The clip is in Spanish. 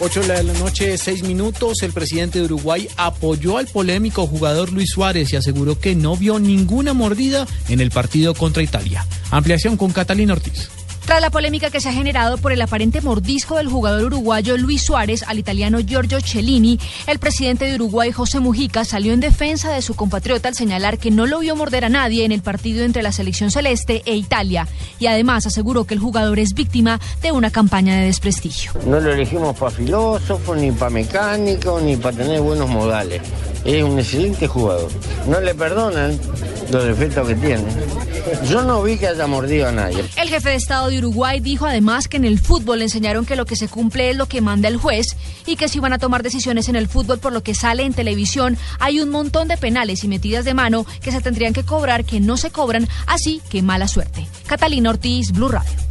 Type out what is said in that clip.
8 de la noche, 6 minutos. El presidente de Uruguay apoyó al polémico jugador Luis Suárez y aseguró que no vio ninguna mordida en el partido contra Italia. Ampliación con Catalina Ortiz. Tras la polémica que se ha generado por el aparente mordisco del jugador uruguayo Luis Suárez al italiano Giorgio Cellini, el presidente de Uruguay, José Mujica, salió en defensa de su compatriota al señalar que no lo vio morder a nadie en el partido entre la selección celeste e Italia y además aseguró que el jugador es víctima de una campaña de desprestigio. No lo elegimos para filósofo, ni para mecánico, ni para tener buenos modales. Es un excelente jugador. No le perdonan los defectos que tiene. Yo no vi que haya mordido a nadie. El jefe de Estado de Uruguay dijo además que en el fútbol le enseñaron que lo que se cumple es lo que manda el juez y que si van a tomar decisiones en el fútbol por lo que sale en televisión, hay un montón de penales y metidas de mano que se tendrían que cobrar que no se cobran, así que mala suerte. Catalina Ortiz, Blue Radio.